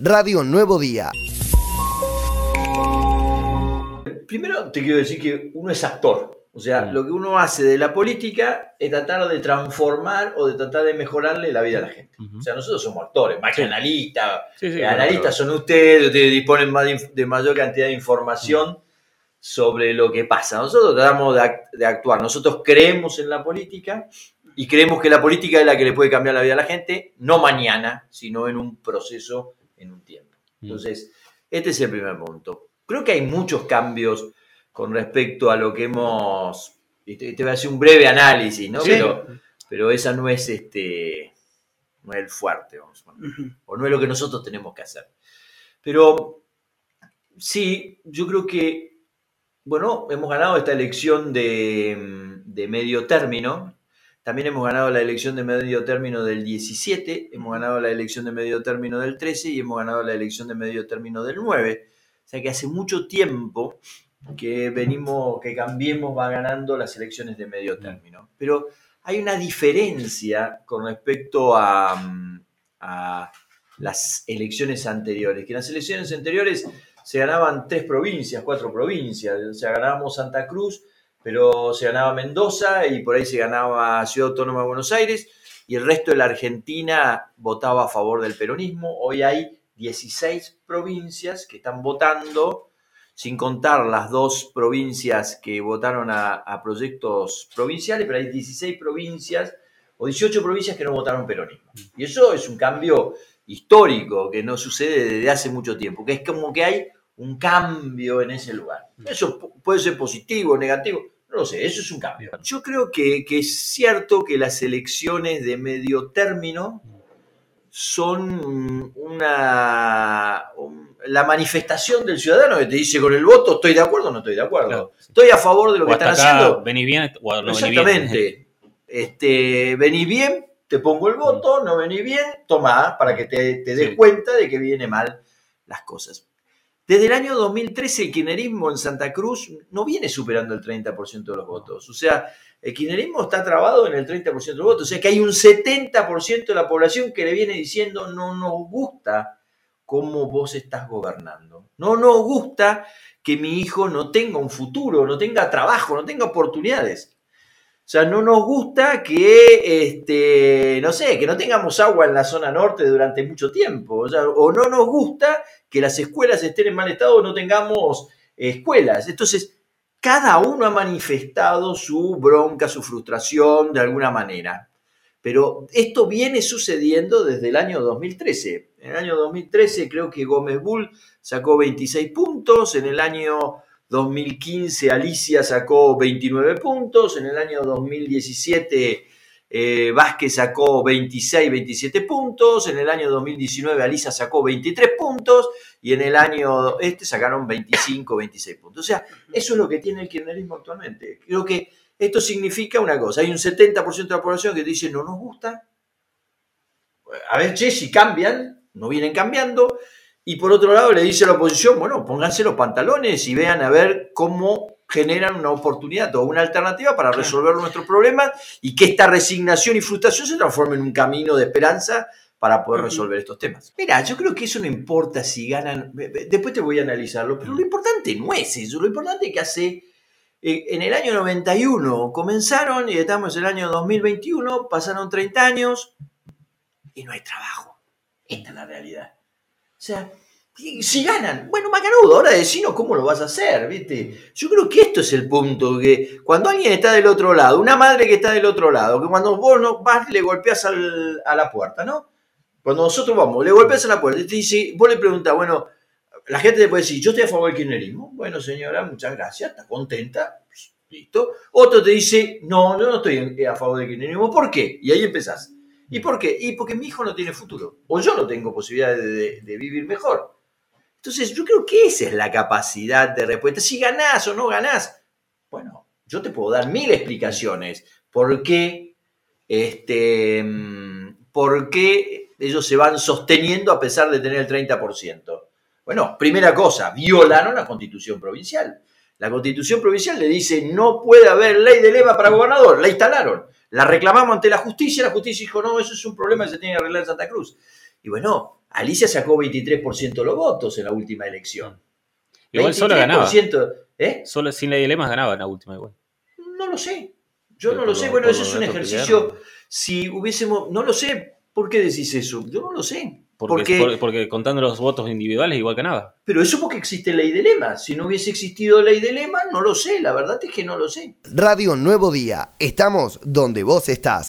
Radio Nuevo Día. Primero te quiero decir que uno es actor. O sea, Mm. lo que uno hace de la política es tratar de transformar o de tratar de mejorarle la vida a la gente. O sea, nosotros somos actores, más que analistas. Sí, analistas son ustedes, ustedes disponen más de, mayor cantidad de información sobre lo que pasa. Nosotros tratamos de, act- de actuar. Nosotros creemos en la política y creemos que la política es la que le puede cambiar la vida a la gente, no mañana, sino en un proceso, en un tiempo. Mm. Entonces, este es el primer punto. Creo que hay muchos cambios con respecto a lo que hemos... y Te, te voy a hacer un breve análisis, ¿no? Sí. Pero, pero esa no es, este, no es el fuerte, vamos a poner o no es lo que nosotros tenemos que hacer. Pero sí, yo creo que, bueno, hemos ganado esta elección de, de medio término. También hemos ganado la elección de medio término del 17, hemos ganado la elección de medio término del 13 y hemos ganado la elección de medio término del 9. O sea que hace mucho tiempo que venimos, que Cambiemos va ganando las elecciones de medio término. Pero hay una diferencia con respecto a, a las elecciones anteriores, que en las elecciones anteriores se ganaban tres provincias, cuatro provincias, o sea, ganábamos Santa Cruz, pero se ganaba Mendoza y por ahí se ganaba Ciudad Autónoma de Buenos Aires y el resto de la Argentina votaba a favor del peronismo. Hoy hay 16 provincias que están votando, sin contar las dos provincias que votaron a, proyectos provinciales, pero hay 16 provincias o 18 provincias que no votaron peronismo. Y eso es un cambio histórico que no sucede desde hace mucho tiempo, que es como que hay un cambio en ese lugar. Eso pu- puede ser positivo o negativo, no lo sé, eso es un cambio. Yo creo que, que es cierto que las elecciones de medio término son una un- la manifestación del ciudadano que te dice con el voto estoy de acuerdo o no estoy de acuerdo. Claro. Estoy a favor de lo O que están acá haciendo. venís bien o no venís bien. Exactamente. Este, venís bien, te pongo el voto, no venís bien, toma, para que te, te des Sí. cuenta de que viene mal las cosas. Desde el año 2013 el kirchnerismo en Santa Cruz no viene superando el 30% de los votos. O sea, el kirchnerismo está trabado en el 30% de los votos. O sea que hay un 70% de la población que le viene diciendo no nos gusta cómo vos estás gobernando. No nos gusta que mi hijo no tenga un futuro, no tenga trabajo, no tenga oportunidades. O sea, no nos gusta que, este, no sé, que no tengamos agua en la zona norte durante mucho tiempo. O, sea, o no nos gusta que las escuelas estén en mal estado o no tengamos escuelas. Entonces, cada uno ha manifestado su bronca, su frustración de alguna manera. Pero esto viene sucediendo desde el año 2013. En el año 2013 creo que Gómez Bull sacó 26 puntos, en el año 2015 Alicia sacó 29 puntos, en el año 2017 eh, Vázquez sacó 26, 27 puntos, en el año 2019 Alicia sacó 23 puntos. Y en el año este sacaron 25, 26 puntos. O sea, eso es lo que tiene el kirchnerismo actualmente. Creo que esto significa una cosa, hay un 70% de la población que dice no nos gusta, a ver, che, si cambian, no vienen cambiando, y por otro lado le dice a la oposición, bueno, pónganse los pantalones y vean a ver cómo generan una oportunidad o una alternativa para resolver nuestros problemas y que esta resignación y frustración se transforme en un camino de esperanza para poder resolver estos temas. Mira, yo creo que eso no importa si ganan, después te voy a analizarlo, pero lo importante no es eso, lo importante es que hace, eh, en el año 91 comenzaron y estamos en el año 2021, pasaron 30 años y no hay trabajo. Esta es la realidad. O sea, si ganan, bueno, Macanudo, ahora decinos cómo lo vas a hacer, ¿viste? Yo creo que esto es el punto, que cuando alguien está del otro lado, una madre que está del otro lado, que cuando vos no vas, le golpeas a la puerta, ¿no? Cuando nosotros vamos, le golpeas a la puerta y te dice, vos le preguntás, bueno, la gente te puede decir, yo estoy a favor del kirchnerismo. Bueno, señora, muchas gracias, está contenta, pues, listo. Otro te dice, no, yo no estoy a favor del kirchnerismo, ¿por qué? Y ahí empezás. ¿Y por qué? Y porque mi hijo no tiene futuro. O yo no tengo posibilidad de, vivir mejor. Entonces, yo creo que esa es la capacidad de respuesta. Si ganás o no ganás, bueno, yo te puedo dar mil explicaciones por qué, este, por qué ellos se van sosteniendo a pesar de tener el 30%. Bueno, primera cosa, violaron la constitución provincial. La constitución provincial le dice no puede haber ley de leva para gobernador, la instalaron. La reclamamos ante la justicia, la justicia dijo no, eso es un problema que se tiene que arreglar en Santa Cruz. Y bueno, Alicia sacó 23% de los votos en la última elección. Igual solo ganaba. ¿eh? Solo sin ley de lemas ganaba en la última igual. No lo sé. Yo no lo sé. Bueno, eso es un ejercicio. Si hubiésemos. No lo sé. ¿Por qué decís eso? Yo no lo sé. Porque, porque, contando los votos individuales igual ganaba. Pero eso porque existe ley de lema. Si no hubiese existido ley de lema, no lo sé. La verdad es que no lo sé. Radio Nuevo Día. Estamos donde vos estás.